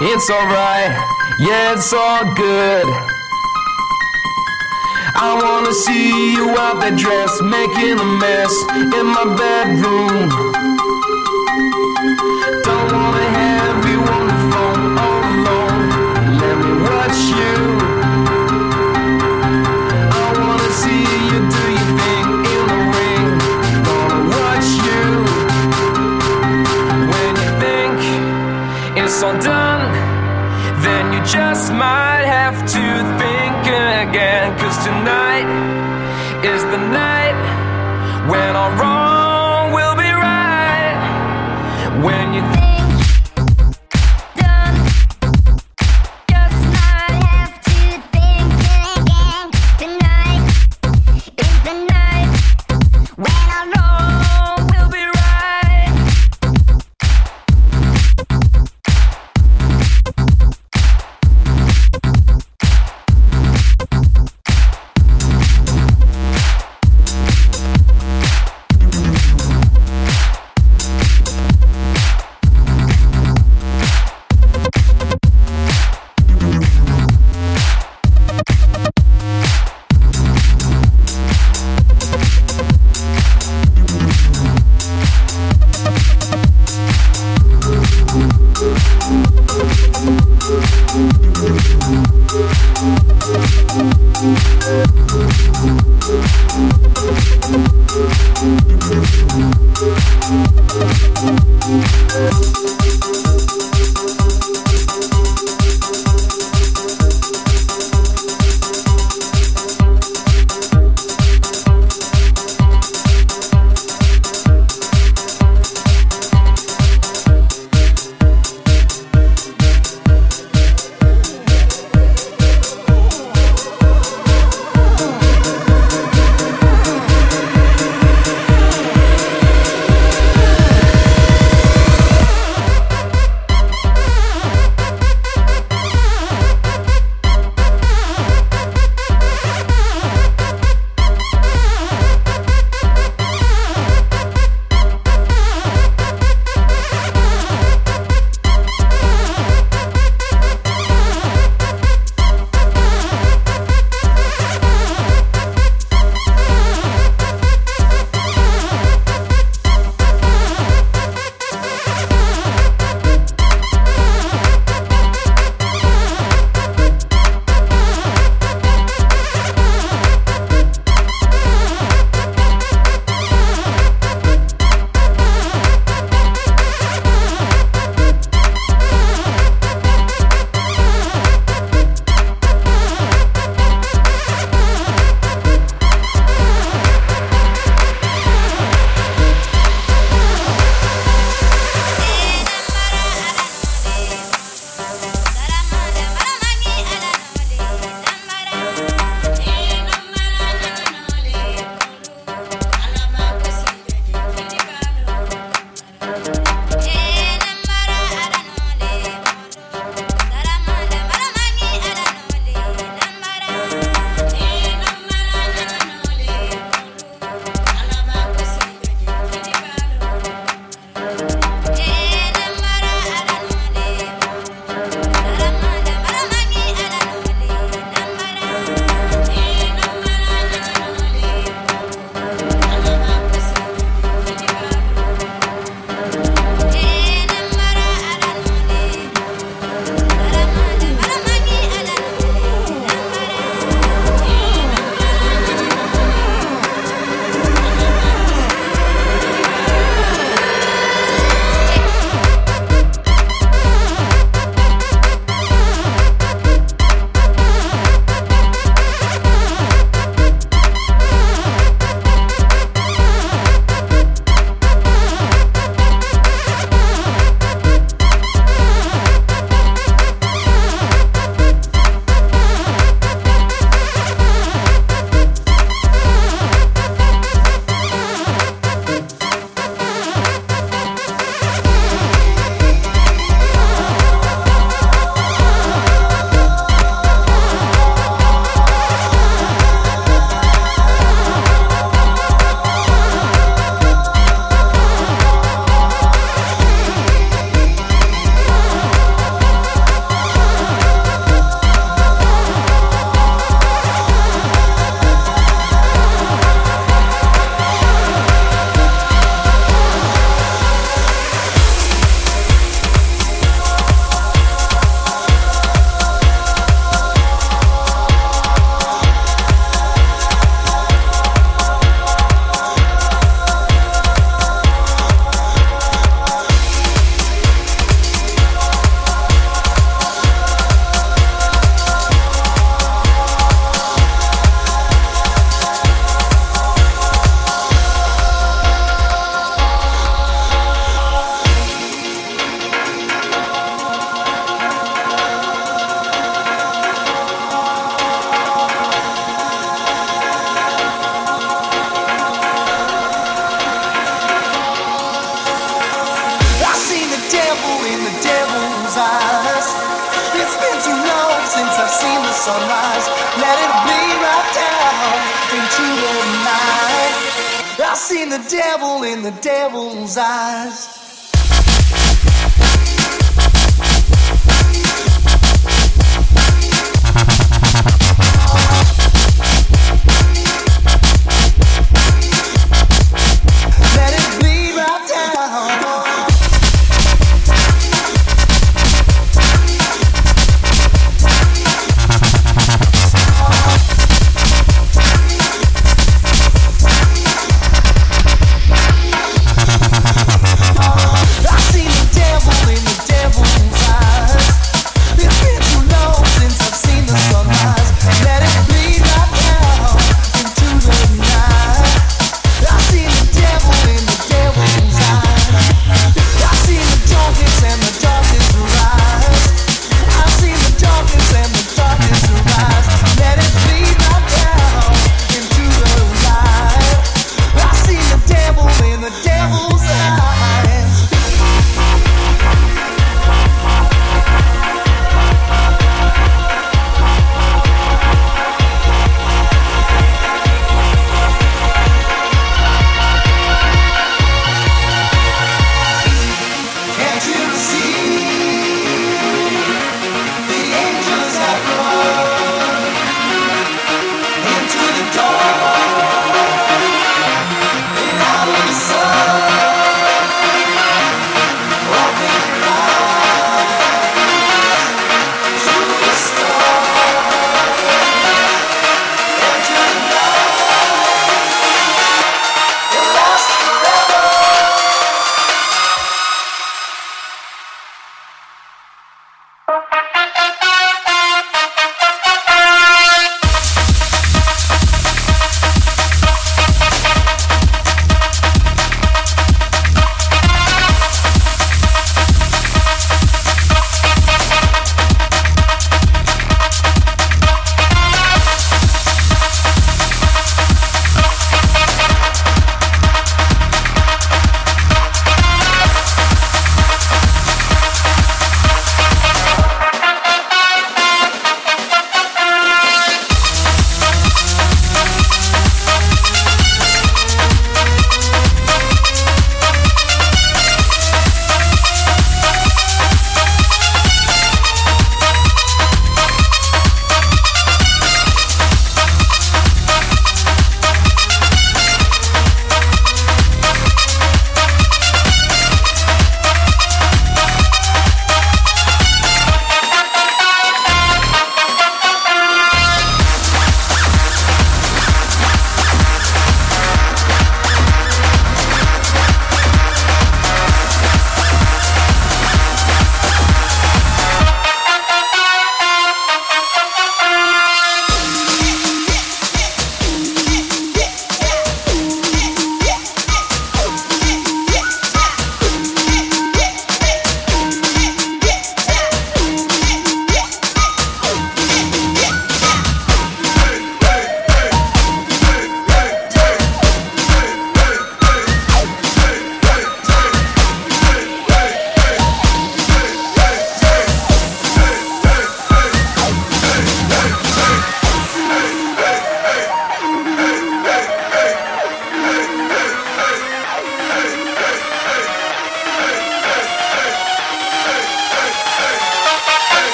It's alright, yeah, it's all good. I wanna see you out there dressed, making a mess in my bedroom. Don't wanna have you on the phone all alone. Let me watch you. I wanna see you do your thing in the ring. Gonna watch you. When you think it's all done, just might have to think again. Cause tonight is the night when wrong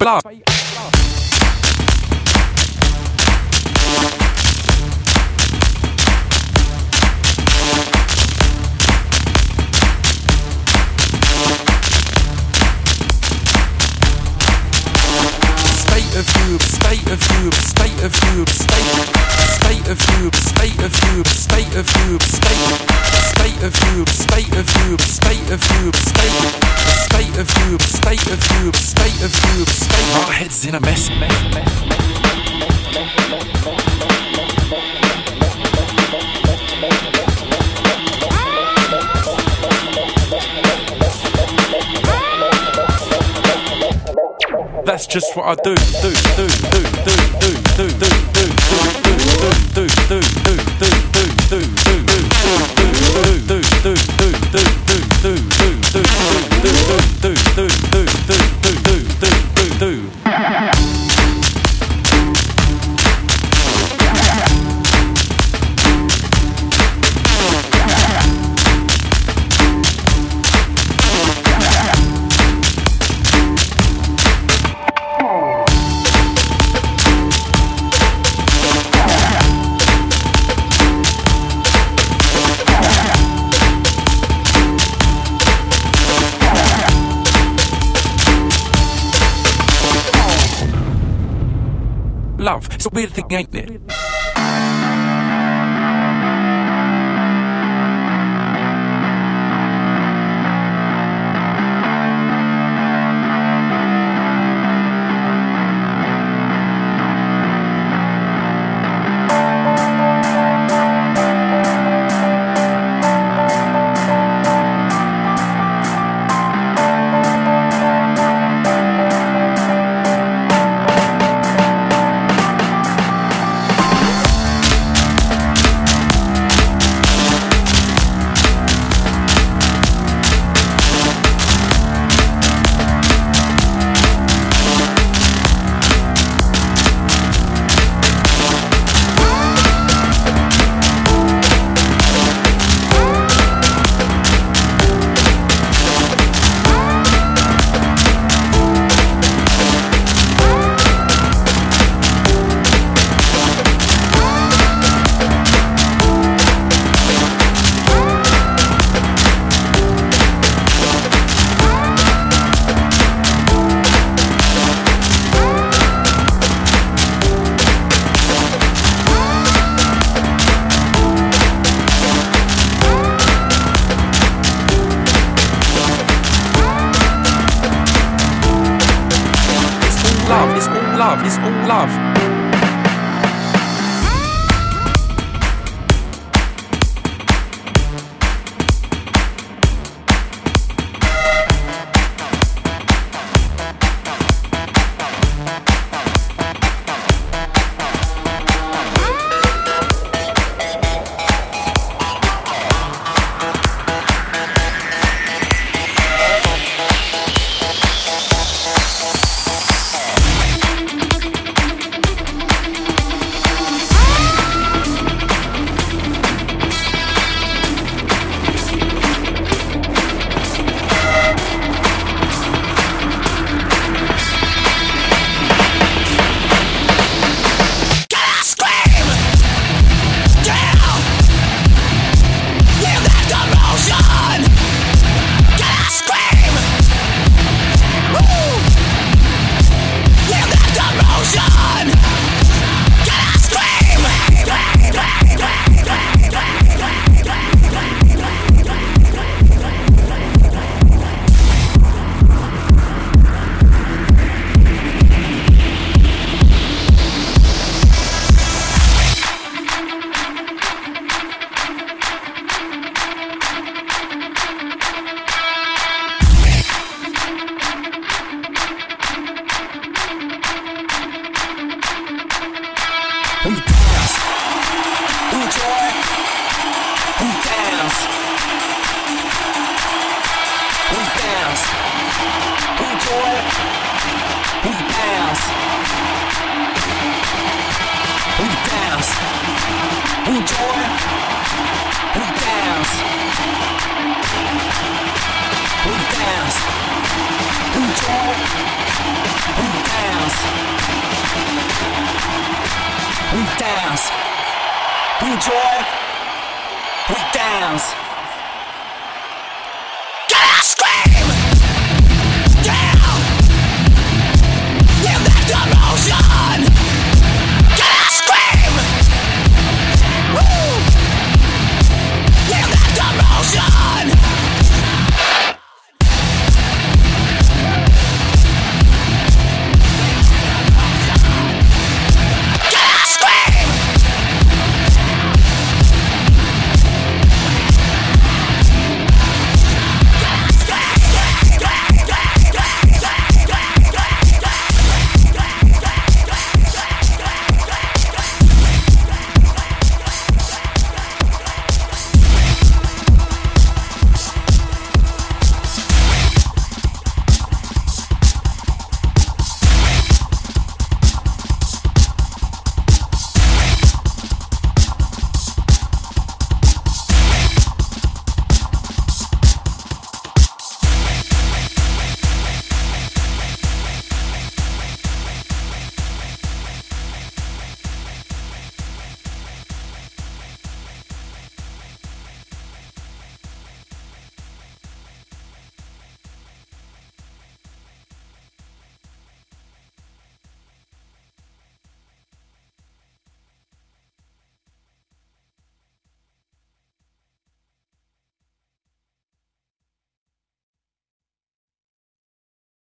Blah. is in a mess. mess. That's just what I do, do, do, do, do. Gate. We dance, we dance, enjoy, we dance, we dance, enjoy, we dance, we dance, enjoy, we dance.